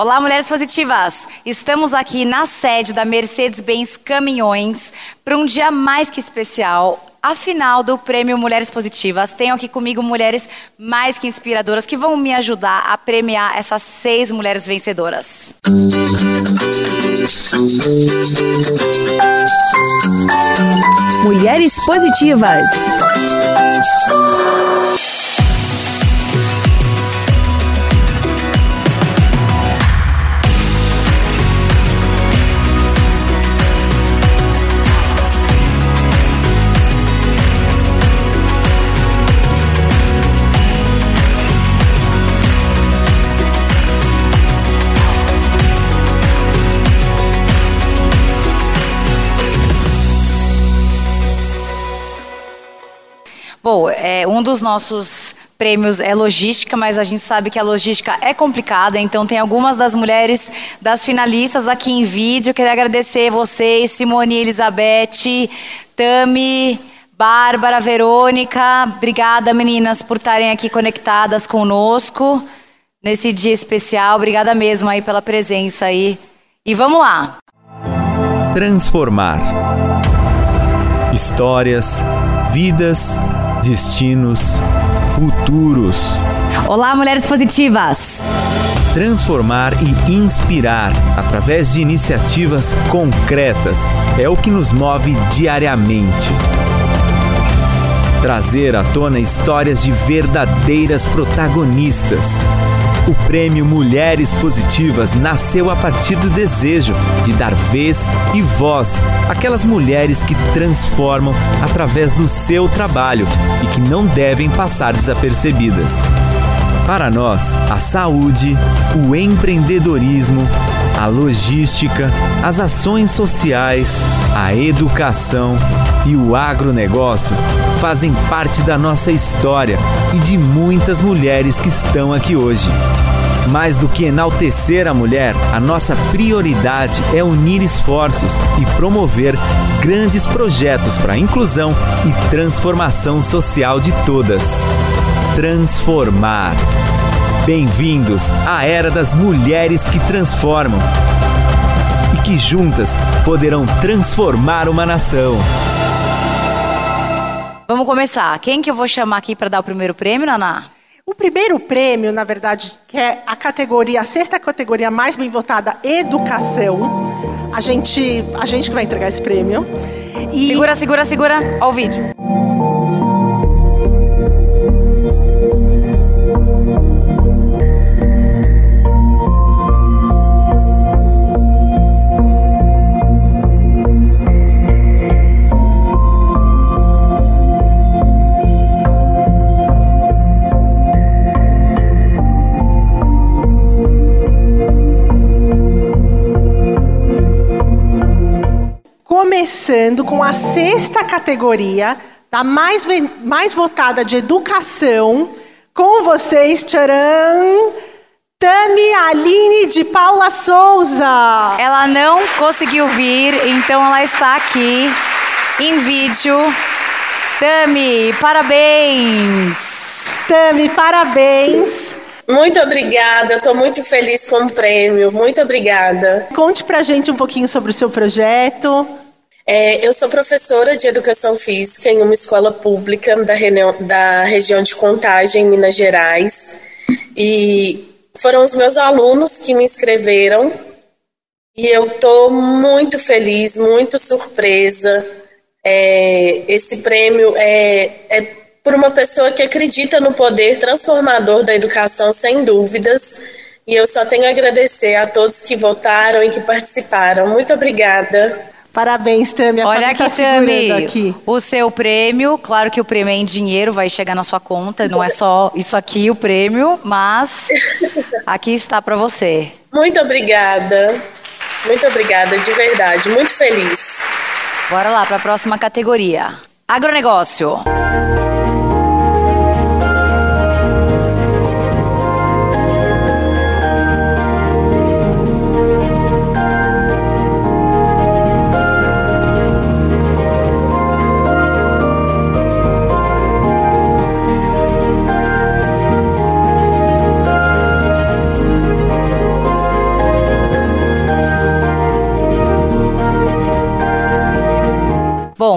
Olá, mulheres positivas! Estamos aqui na sede da Mercedes-Benz Caminhões para um dia mais que especial. A final do Prêmio Mulheres Positivas. Tenho aqui comigo mulheres mais que inspiradoras que vão me ajudar a premiar essas seis mulheres vencedoras. Mulheres Positivas. Bom, é, um dos nossos prêmios é logística, mas a gente sabe que a logística é complicada, então tem algumas das mulheres das finalistas aqui em vídeo. Queria agradecer vocês, Simone, Elizabeth, Tami, Bárbara, Verônica. Obrigada, meninas, por estarem aqui conectadas conosco nesse dia especial. Obrigada mesmo aí pela presença aí. E vamos lá. Transformar histórias, vidas destinos, futuros. Olá, mulheres positivas! Transformar e inspirar através de iniciativas concretas é o que nos move diariamente. Trazer à tona histórias de verdadeiras protagonistas o prêmio Mulheres Positivas nasceu a partir do desejo de dar vez e voz àquelas mulheres que transformam através do seu trabalho e que não devem passar desapercebidas. Para nós, a saúde, o empreendedorismo, a logística, as ações sociais, a educação e o agronegócio fazem parte da nossa história e de muitas mulheres que estão aqui hoje. Mais do que enaltecer a mulher, a nossa prioridade é unir esforços e promover grandes projetos para a inclusão e transformação social de todas. Transformar. Bem-vindos à era das mulheres que transformam e que juntas poderão transformar uma nação. Vamos começar. Quem que eu vou chamar aqui para dar o primeiro prêmio, Naná? O primeiro prêmio, na verdade, que é a categoria, a sexta categoria mais bem votada, educação. A gente, a gente que vai entregar esse prêmio. E... Segura, segura, segura. Olha o vídeo. Começando com a sexta categoria, da mais, mais votada de educação, com vocês, tcharam, Tami Aline de Paula Souza. Ela não conseguiu vir, então ela está aqui em vídeo. Tami, parabéns! Tami, parabéns! Muito obrigada, estou muito feliz com o prêmio. Muito obrigada. Conte pra gente um pouquinho sobre o seu projeto. É, eu sou professora de educação física em uma escola pública da, da região de Contagem, Minas Gerais. E foram os meus alunos que me inscreveram. E eu estou muito feliz, muito surpresa. É, esse prêmio é, é por uma pessoa que acredita no poder transformador da educação, sem dúvidas. E eu só tenho a agradecer a todos que votaram e que participaram. Muito obrigada. Parabéns, Tami. Olha aqui, tá Tami, aqui. o seu prêmio. Claro que o prêmio é em dinheiro, vai chegar na sua conta. Não é só isso aqui o prêmio, mas aqui está para você. Muito obrigada. Muito obrigada, de verdade. Muito feliz. Bora lá para a próxima categoria. Agronegócio.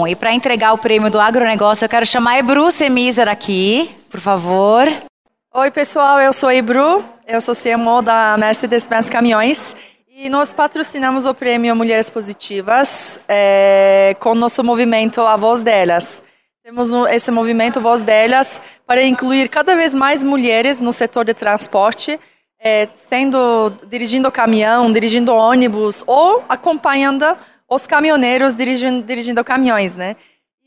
E para entregar o prêmio do agronegócio, eu quero chamar a Ebru Semiser aqui, por favor. Oi, pessoal, eu sou a Ebru, eu sou CMO da Mercedes-Benz Caminhões e nós patrocinamos o prêmio Mulheres Positivas é, com nosso movimento A Voz Delas. Temos esse movimento Voz Delas para incluir cada vez mais mulheres no setor de transporte, é, sendo dirigindo caminhão, dirigindo ônibus ou acompanhando os caminhoneiros dirigindo, dirigindo caminhões, né?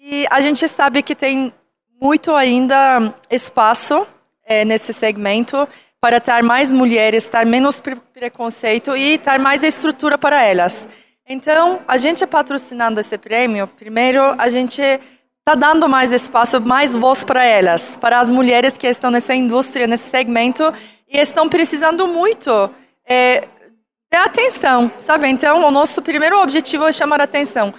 E a gente sabe que tem muito ainda espaço é, nesse segmento para ter mais mulheres, ter menos preconceito e ter mais estrutura para elas. Então, a gente patrocinando esse prêmio, primeiro, a gente está dando mais espaço, mais voz para elas, para as mulheres que estão nessa indústria, nesse segmento e estão precisando muito é, é atenção, sabe? Então, o nosso primeiro objetivo é chamar a atenção.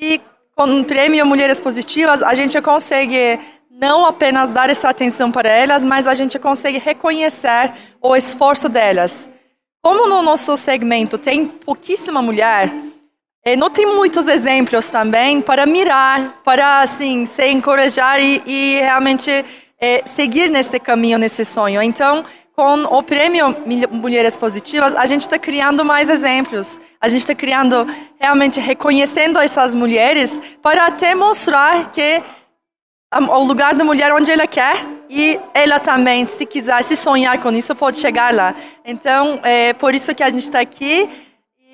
E com o prêmio Mulheres Positivas, a gente consegue não apenas dar essa atenção para elas, mas a gente consegue reconhecer o esforço delas. Como no nosso segmento tem pouquíssima mulher, eh, não tem muitos exemplos também para mirar, para assim se encorajar e, e realmente é, seguir nesse caminho, nesse sonho. Então, com o prêmio Mulheres Positivas, a gente está criando mais exemplos. A gente está criando, realmente reconhecendo essas mulheres para até mostrar que o lugar da mulher onde ela quer e ela também, se quiser, se sonhar com isso, pode chegar lá. Então, é por isso que a gente está aqui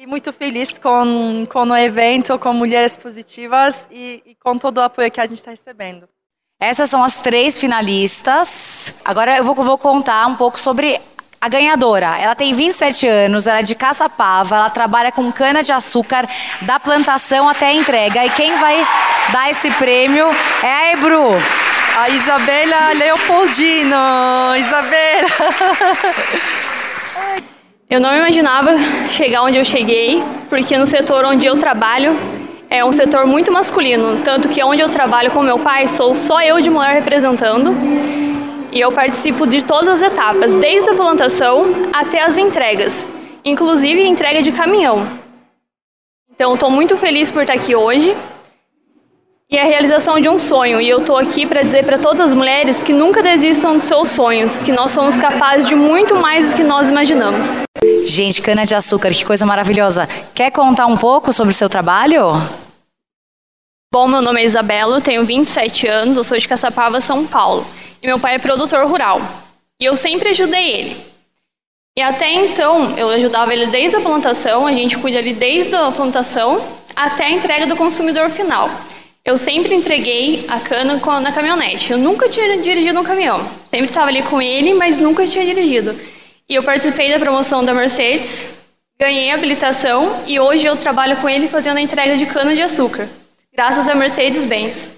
e muito feliz com, com o evento, com Mulheres Positivas e, e com todo o apoio que a gente está recebendo. Essas são as três finalistas. Agora eu vou, vou contar um pouco sobre a ganhadora. Ela tem 27 anos, ela é de Caçapava, ela trabalha com cana-de-açúcar da plantação até a entrega. E quem vai dar esse prêmio é a Ebru. A Isabela Leopoldino. Isabela! Eu não imaginava chegar onde eu cheguei, porque no setor onde eu trabalho, é um setor muito masculino, tanto que onde eu trabalho com meu pai, sou só eu de mulher representando. E eu participo de todas as etapas, desde a plantação até as entregas, inclusive entrega de caminhão. Então, estou muito feliz por estar aqui hoje e a realização de um sonho. E eu estou aqui para dizer para todas as mulheres que nunca desistam dos seus sonhos, que nós somos capazes de muito mais do que nós imaginamos. Gente, cana de açúcar, que coisa maravilhosa. Quer contar um pouco sobre o seu trabalho? Bom, meu nome é Isabela, tenho 27 anos, eu sou de Caçapava, São Paulo. E meu pai é produtor rural. E eu sempre ajudei ele. E até então, eu ajudava ele desde a plantação, a gente cuida ali desde a plantação até a entrega do consumidor final. Eu sempre entreguei a cana na caminhonete. Eu nunca tinha dirigido um caminhão. Sempre estava ali com ele, mas nunca tinha dirigido. E eu participei da promoção da Mercedes, ganhei a habilitação e hoje eu trabalho com ele fazendo a entrega de cana de açúcar graças a Mercedes-Benz.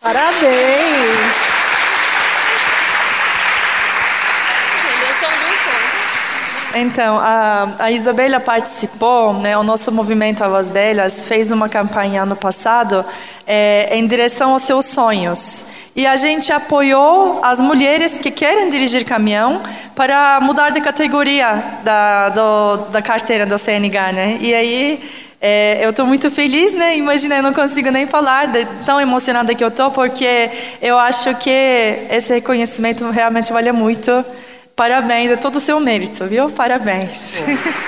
Parabéns! Então, a, a Isabela participou, né, o nosso movimento A Voz Delas fez uma campanha ano passado é, em direção aos seus sonhos. E a gente apoiou as mulheres que querem dirigir caminhão para mudar de categoria da, do, da carteira do CNH. Né? E aí é, eu estou muito feliz, né? Imagina, eu não consigo nem falar de tão emocionada que eu estou, porque eu acho que esse reconhecimento realmente vale muito. Parabéns, é todo o seu mérito, viu? Parabéns.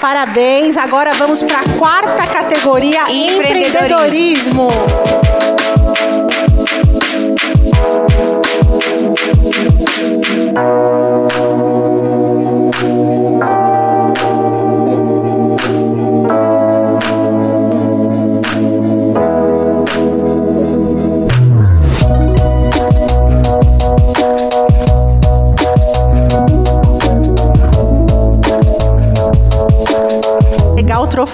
Parabéns. Agora vamos para a quarta categoria, empreendedorismo.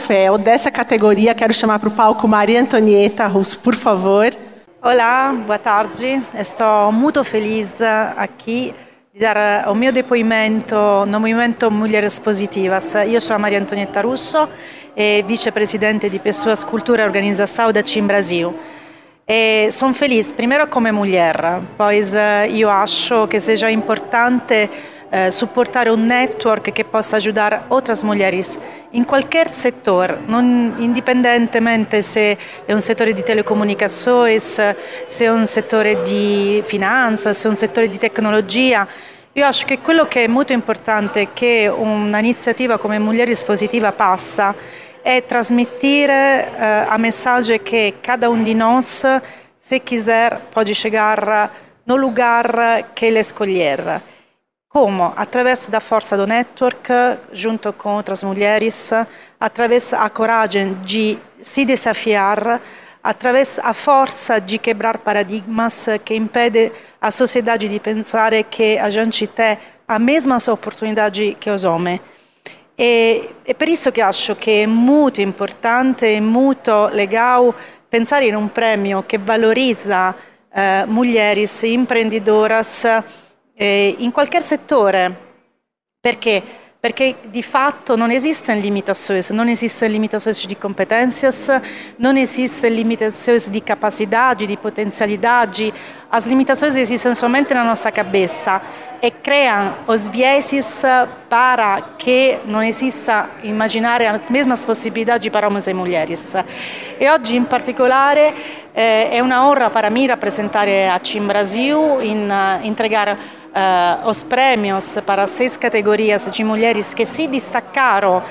Troféu dessa categoria, quero chamar para o palco Maria Antonieta Russo, por favor. Olá, boa tarde. Estou muito feliz aqui di dare il mio depoimento no movimento Mulheres Positivas. Io sono Maria Antonietta Russo e vicepresidente di Pessoas Cultura e Organização daqui em Brasil. E feliz, primeiro como mulher, pois io acho che sia importante eh, supportare un network che possa aiutare altre mulheres in qualche settore, non indipendentemente se è un settore di telecomunicazioni, se è un settore di finanza, se è un settore di tecnologia. Io acho che quello che è molto importante che un'iniziativa come Mulheres Positiva passa è trasmettere eh, a messaggio che cada um de nós, se quiser, pode chegar no lugar que ele escolher. Como? Através da força do network, junto com outras mulheres, através da coragem de se desafiar, através da força de quebrar paradigmas que impede a sociedade de pensar que a gente tem a mesma oportunidade que os homens. E, è per isso che acho che è molto importante e molto legale pensare in un premio che valorizza eh, mulheres imprendidoras eh, in qualche settore. Perché? Perché di fatto non esistono limitazioni, non esistono limitazioni di competenze, non esistono limitazioni di capacità, di potenzialità, le limitazioni esistono solamente nella nostra cabeça e criam os para que não exista imaginar as mesmas possibilidades para homens e mulheres. E oggi in particolare eh, è una honra para mim rappresentare a Cim Brasil, in, uh, entregar uh, os prêmios para seis categorias de mulheres que se destacaram,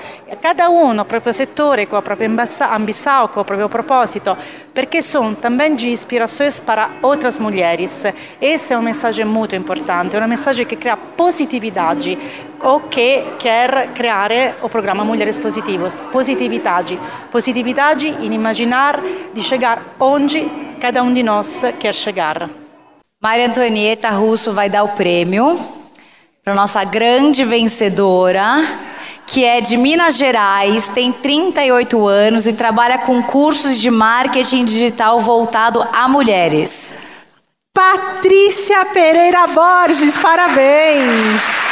cada um no próprio settore, com a própria ambição, com o próprio propósito, perché sono também de inspirações para outras mulheres. Esse é um mensagem muito importante, é um mensagem que cria positividade o que quer criare o programa Mulheres Positivas. Positividade. Positividade em imaginar de chegar onde cada um de nós quer chegar. Maria Antonieta Russo vai dar o prêmio para nossa grande vencedora, que é de Minas Gerais, tem 38 anos e trabalha com cursos de marketing digital voltado a mulheres. Patrícia Pereira Borges, parabéns!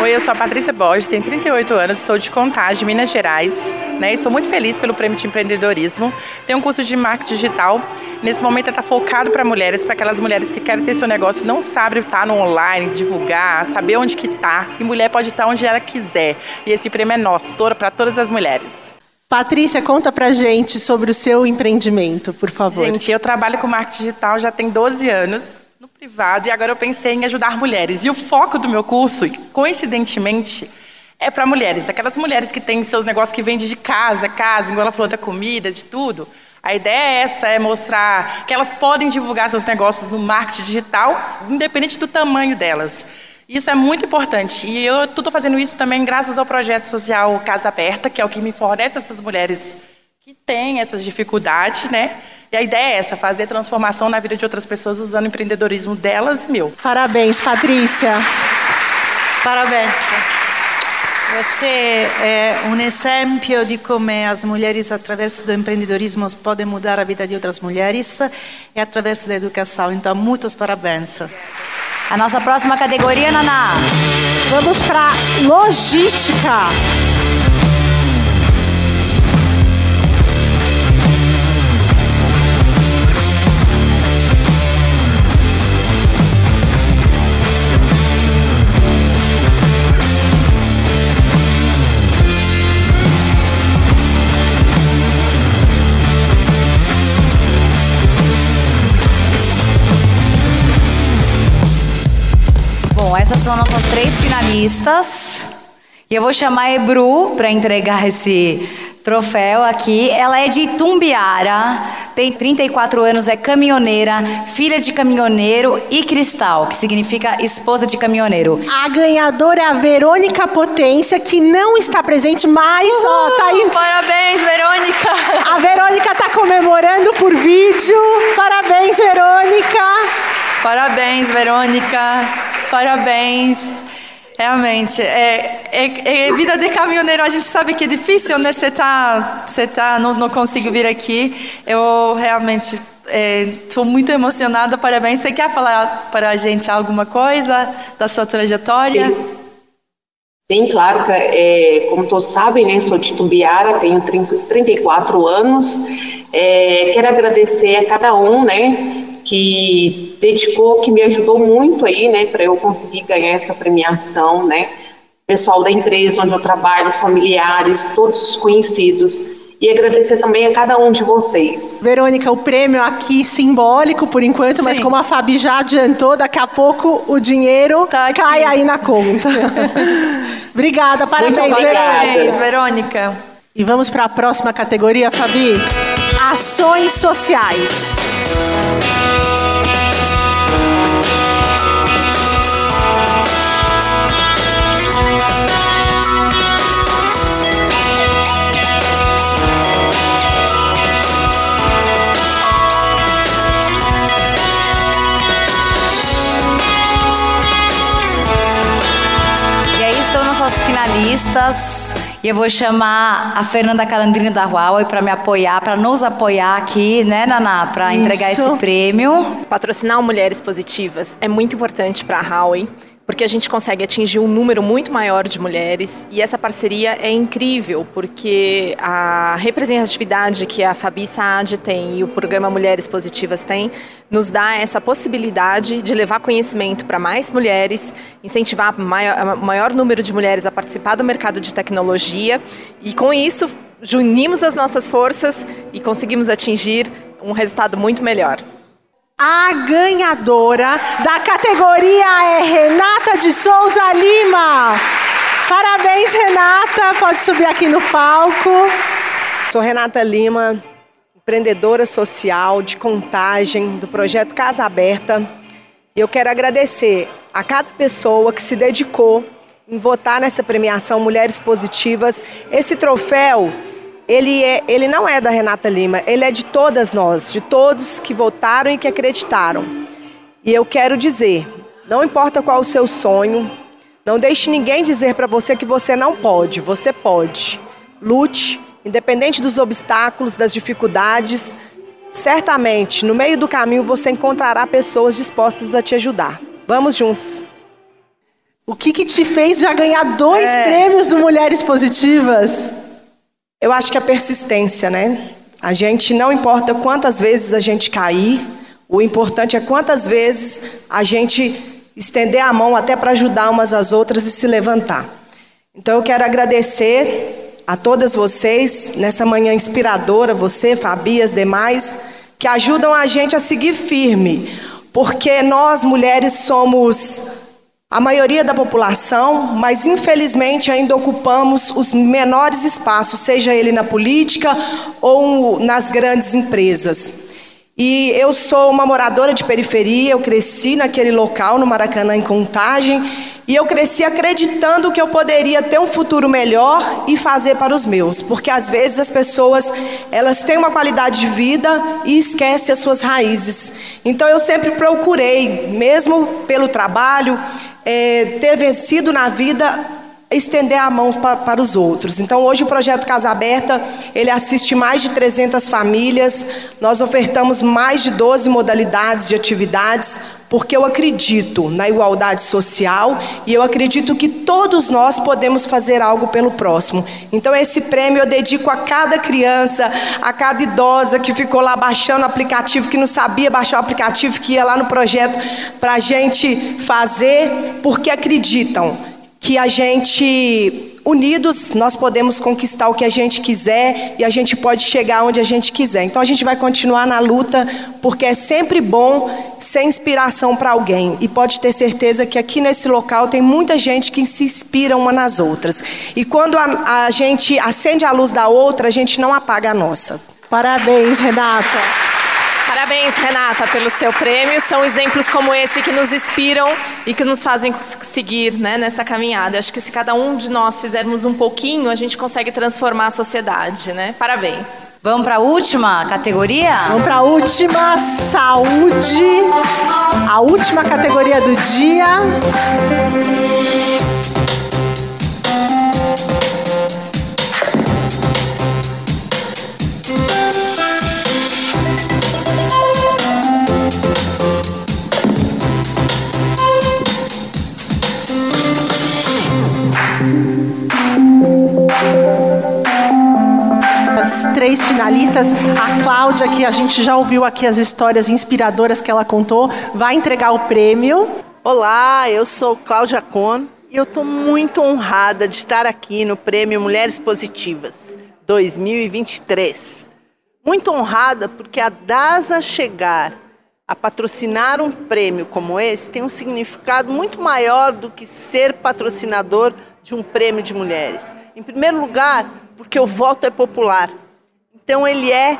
Oi, eu sou a Patrícia Borges, tenho 38 anos, sou de Contagem, Minas Gerais. Né? Estou muito feliz pelo Prêmio de Empreendedorismo. Tenho um curso de marketing digital. Nesse momento está focado para mulheres, para aquelas mulheres que querem ter seu negócio, não sabem estar no online, divulgar, saber onde que está. E mulher pode estar onde ela quiser. E esse prêmio é nosso, para todas as mulheres. Patrícia, conta pra gente sobre o seu empreendimento, por favor. Gente, eu trabalho com marketing digital já tem 12 anos privado e agora eu pensei em ajudar mulheres. E o foco do meu curso, coincidentemente, é para mulheres. Aquelas mulheres que têm seus negócios que vendem de casa, casa, igual ela falou da comida, de tudo. A ideia é essa, é mostrar que elas podem divulgar seus negócios no marketing digital, independente do tamanho delas. Isso é muito importante. E eu estou fazendo isso também graças ao projeto social Casa Aberta, que é o que me fornece essas mulheres que têm essas dificuldades, né? E a ideia é essa, fazer transformação na vida de outras pessoas usando o empreendedorismo delas e meu. Parabéns, Patrícia. Parabéns. Você é um exemplo de como as mulheres, através do empreendedorismo, podem mudar a vida de outras mulheres e através da educação. Então, muitos parabéns. A nossa próxima categoria, Naná. Vamos para logística. Três finalistas. E eu vou chamar a Ebru para entregar esse troféu aqui. Ela é de Tumbiara, tem 34 anos, é caminhoneira, filha de caminhoneiro e cristal, que significa esposa de caminhoneiro. A ganhadora é a Verônica Potência, que não está presente, mas Uhul, ó, tá aí. Parabéns, Verônica! A Verônica está comemorando por vídeo. Parabéns, Verônica! Parabéns, Verônica! Parabéns! Realmente, é, é, é, vida de caminhoneiro, a gente sabe que é difícil, né? Você tá, você tá, não, não consigo vir aqui. Eu realmente estou é, muito emocionada, parabéns. Você quer falar para a gente alguma coisa da sua trajetória? Sim, Sim claro. É, como todos sabem, né, sou de Tumbiara, tenho 30, 34 anos. É, quero agradecer a cada um né, que dedicou, que me ajudou muito aí, né, para eu conseguir ganhar essa premiação, né? Pessoal da empresa onde eu trabalho, familiares, todos os conhecidos. E agradecer também a cada um de vocês. Verônica, o prêmio aqui simbólico por enquanto, Sim. mas como a Fabi já adiantou, daqui a pouco o dinheiro tá cai aí na conta. obrigada, parabéns, Verônica. Verônica. E vamos para a próxima categoria, Fabi. Ações sociais. finalistas e eu vou chamar a Fernanda Calandrini da Huawei para me apoiar, para nos apoiar aqui, né, Naná, para entregar esse prêmio. Patrocinar Mulheres Positivas é muito importante para a Huawei porque a gente consegue atingir um número muito maior de mulheres e essa parceria é incrível porque a representatividade que a Fabi Saad tem e o programa Mulheres Positivas tem nos dá essa possibilidade de levar conhecimento para mais mulheres, incentivar o maior, maior número de mulheres a participar do mercado de tecnologia e com isso unimos as nossas forças e conseguimos atingir um resultado muito melhor. A ganhadora da categoria é Renata de Souza Lima. Parabéns, Renata. Pode subir aqui no palco. Sou Renata Lima, empreendedora social de contagem do projeto Casa Aberta. E eu quero agradecer a cada pessoa que se dedicou em votar nessa premiação Mulheres Positivas. Esse troféu ele, é, ele não é da Renata Lima, ele é de todas nós, de todos que votaram e que acreditaram. E eu quero dizer, não importa qual o seu sonho, não deixe ninguém dizer para você que você não pode, você pode. Lute, independente dos obstáculos, das dificuldades, certamente no meio do caminho você encontrará pessoas dispostas a te ajudar. Vamos juntos. O que, que te fez já ganhar dois é... prêmios do Mulheres Positivas? Eu acho que a persistência, né? A gente não importa quantas vezes a gente cair, o importante é quantas vezes a gente estender a mão até para ajudar umas às outras e se levantar. Então eu quero agradecer a todas vocês nessa manhã inspiradora, você, Fabi, as demais, que ajudam a gente a seguir firme, porque nós mulheres somos a maioria da população, mas infelizmente ainda ocupamos os menores espaços, seja ele na política ou nas grandes empresas. E eu sou uma moradora de periferia, eu cresci naquele local, no Maracanã, em Contagem, e eu cresci acreditando que eu poderia ter um futuro melhor e fazer para os meus, porque às vezes as pessoas, elas têm uma qualidade de vida e esquecem as suas raízes. Então eu sempre procurei, mesmo pelo trabalho, é, ter vencido na vida estender a mão para, para os outros. Então, hoje o projeto Casa Aberta, ele assiste mais de 300 famílias. Nós ofertamos mais de 12 modalidades de atividades, porque eu acredito na igualdade social e eu acredito que todos nós podemos fazer algo pelo próximo. Então, esse prêmio eu dedico a cada criança, a cada idosa que ficou lá baixando o aplicativo, que não sabia baixar o aplicativo, que ia lá no projeto para a gente fazer, porque acreditam que a gente, unidos, nós podemos conquistar o que a gente quiser e a gente pode chegar onde a gente quiser. Então a gente vai continuar na luta, porque é sempre bom ser inspiração para alguém. E pode ter certeza que aqui nesse local tem muita gente que se inspira uma nas outras. E quando a, a gente acende a luz da outra, a gente não apaga a nossa. Parabéns, Renata. Parabéns, Renata, pelo seu prêmio. São exemplos como esse que nos inspiram e que nos fazem seguir né, nessa caminhada. Acho que se cada um de nós fizermos um pouquinho, a gente consegue transformar a sociedade. Né? Parabéns. Vamos para a última categoria? Vamos para a última, saúde. A última categoria do dia. Finalistas. A Cláudia, que a gente já ouviu aqui as histórias inspiradoras que ela contou, vai entregar o prêmio. Olá, eu sou Cláudia Kohn e eu estou muito honrada de estar aqui no Prêmio Mulheres Positivas 2023. Muito honrada porque a DASA chegar a patrocinar um prêmio como esse tem um significado muito maior do que ser patrocinador de um prêmio de mulheres. Em primeiro lugar, porque o voto é popular. Então ele é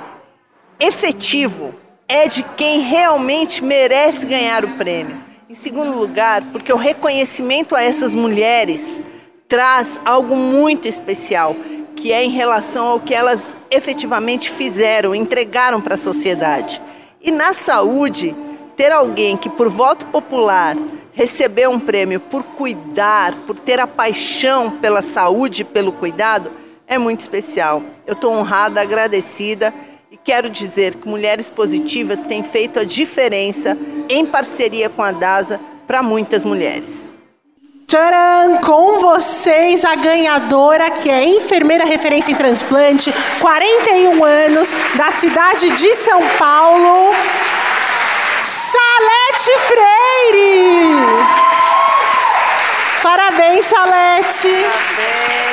efetivo, é de quem realmente merece ganhar o prêmio. Em segundo lugar, porque o reconhecimento a essas mulheres traz algo muito especial, que é em relação ao que elas efetivamente fizeram, entregaram para a sociedade. E na saúde, ter alguém que, por voto popular, recebeu um prêmio por cuidar, por ter a paixão pela saúde pelo cuidado, é muito especial. Eu estou honrada, agradecida e quero dizer que Mulheres Positivas têm feito a diferença em parceria com a DASA para muitas mulheres. Tcharam! Com vocês, a ganhadora, que é enfermeira referência em transplante, 41 anos, da cidade de São Paulo, Salete Freire! Parabéns, Salete! Parabéns.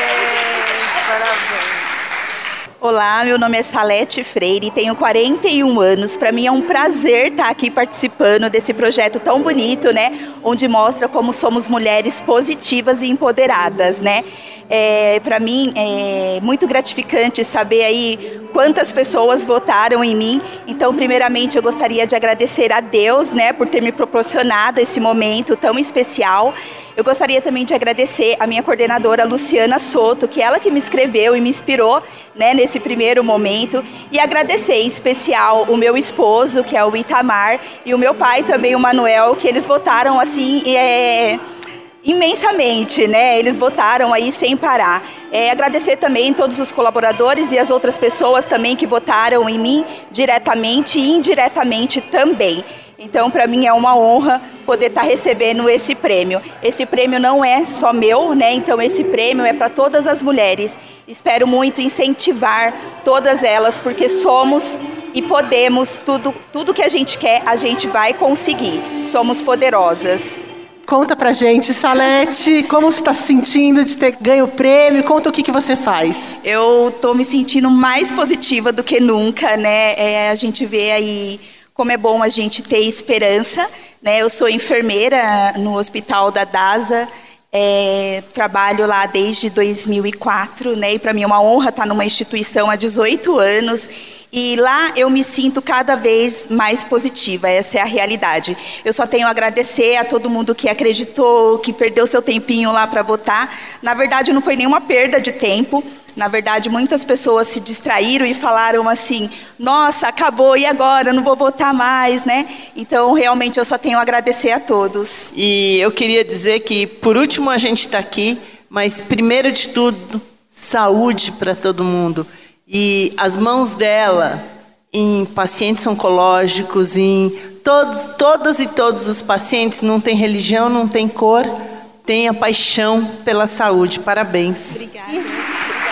Olá, meu nome é Salete Freire, tenho 41 anos. Para mim é um prazer estar aqui participando desse projeto tão bonito, né? Onde mostra como somos mulheres positivas e empoderadas, né? É, para mim é muito gratificante saber aí quantas pessoas votaram em mim. Então, primeiramente, eu gostaria de agradecer a Deus, né, por ter me proporcionado esse momento tão especial. Eu gostaria também de agradecer a minha coordenadora Luciana Soto, que é ela que me escreveu e me inspirou, né, nesse primeiro momento, e agradecer em especial o meu esposo, que é o Itamar, e o meu pai também, o Manuel, que eles votaram assim, é, imensamente, né? Eles votaram aí sem parar. É, agradecer também todos os colaboradores e as outras pessoas também que votaram em mim diretamente e indiretamente também. Então, para mim é uma honra poder estar tá recebendo esse prêmio. Esse prêmio não é só meu, né? Então, esse prêmio é para todas as mulheres. Espero muito incentivar todas elas, porque somos e podemos tudo, tudo que a gente quer, a gente vai conseguir. Somos poderosas. Conta pra gente, Salete, como você está se sentindo de ter ganho o prêmio? Conta o que, que você faz. Eu estou me sentindo mais positiva do que nunca, né? É, a gente vê aí como é bom a gente ter esperança, né? Eu sou enfermeira no Hospital da DASA, é, trabalho lá desde 2004, né? E para mim é uma honra estar numa instituição há 18 anos e lá eu me sinto cada vez mais positiva, essa é a realidade. Eu só tenho a agradecer a todo mundo que acreditou, que perdeu seu tempinho lá para votar. Na verdade, não foi nenhuma perda de tempo. Na verdade, muitas pessoas se distraíram e falaram assim: nossa, acabou, e agora? Não vou votar mais, né? Então, realmente, eu só tenho a agradecer a todos. E eu queria dizer que, por último, a gente está aqui, mas primeiro de tudo, saúde para todo mundo. E as mãos dela em pacientes oncológicos, em todos, todas e todos os pacientes, não tem religião, não tem cor, tem a paixão pela saúde. Parabéns. Obrigada.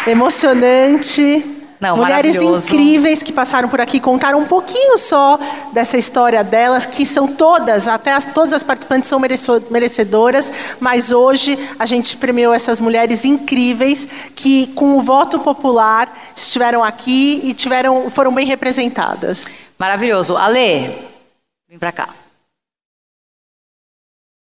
Emocionante. Não, Mulheres incríveis que passaram por aqui, contaram um pouquinho só dessa história delas, que são todas, até as, todas as participantes são merecedoras, mas hoje a gente premiou essas mulheres incríveis que, com o voto popular, estiveram aqui e tiveram, foram bem representadas. Maravilhoso. Ale, vem para cá.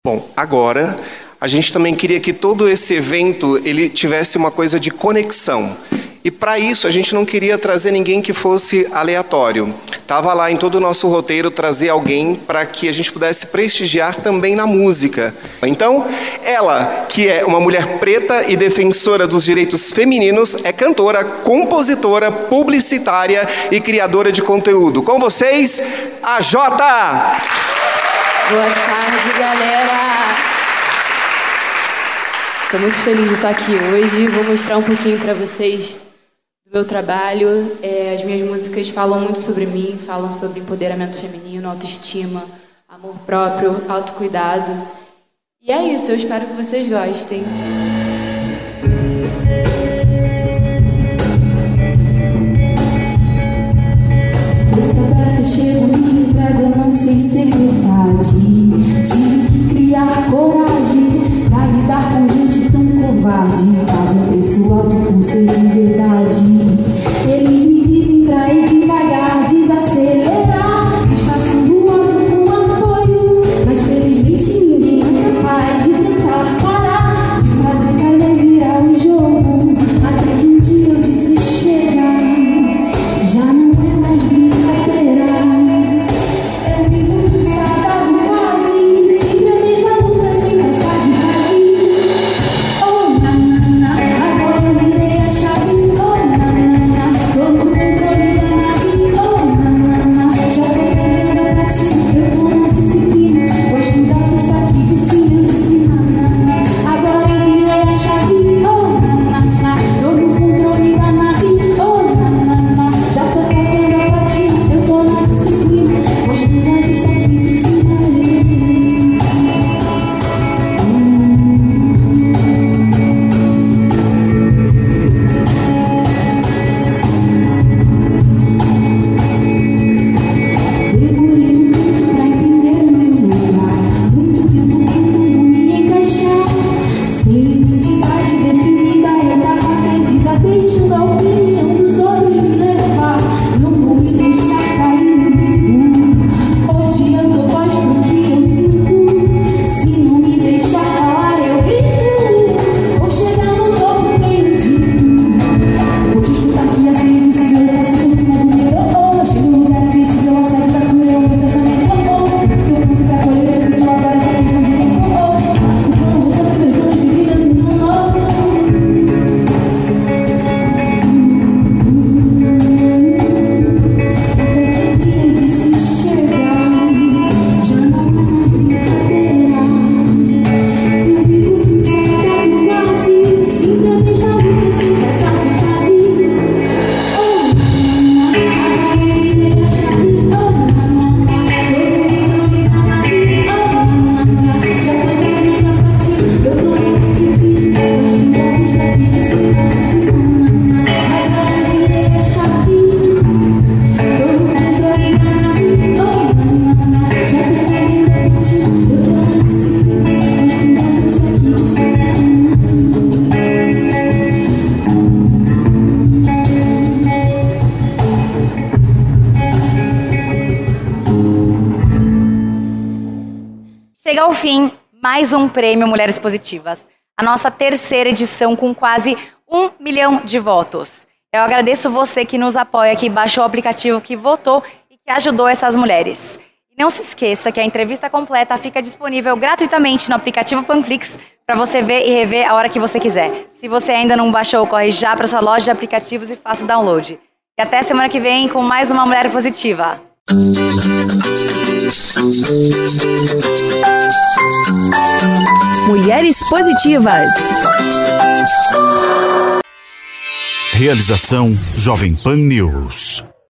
Bom, agora a gente também queria que todo esse evento ele tivesse uma coisa de conexão. E para isso a gente não queria trazer ninguém que fosse aleatório. Tava lá em todo o nosso roteiro trazer alguém para que a gente pudesse prestigiar também na música. Então, ela, que é uma mulher preta e defensora dos direitos femininos, é cantora, compositora, publicitária e criadora de conteúdo. Com vocês, a Jota. Boa tarde, galera. Estou muito feliz de estar aqui hoje. Vou mostrar um pouquinho para vocês do meu trabalho. É, as minhas músicas falam muito sobre mim, falam sobre empoderamento feminino, autoestima, amor próprio, autocuidado. E é isso, eu espero que vocês gostem. Chego. Fim, mais um prêmio Mulheres Positivas. A nossa terceira edição com quase um milhão de votos. Eu agradeço você que nos apoia, que baixou o aplicativo, que votou e que ajudou essas mulheres. E não se esqueça que a entrevista completa fica disponível gratuitamente no aplicativo Panflix para você ver e rever a hora que você quiser. Se você ainda não baixou, corre já para sua loja de aplicativos e faça o download. E até semana que vem com mais uma Mulher Positiva. Mulheres Positivas. Realização Jovem Pan News.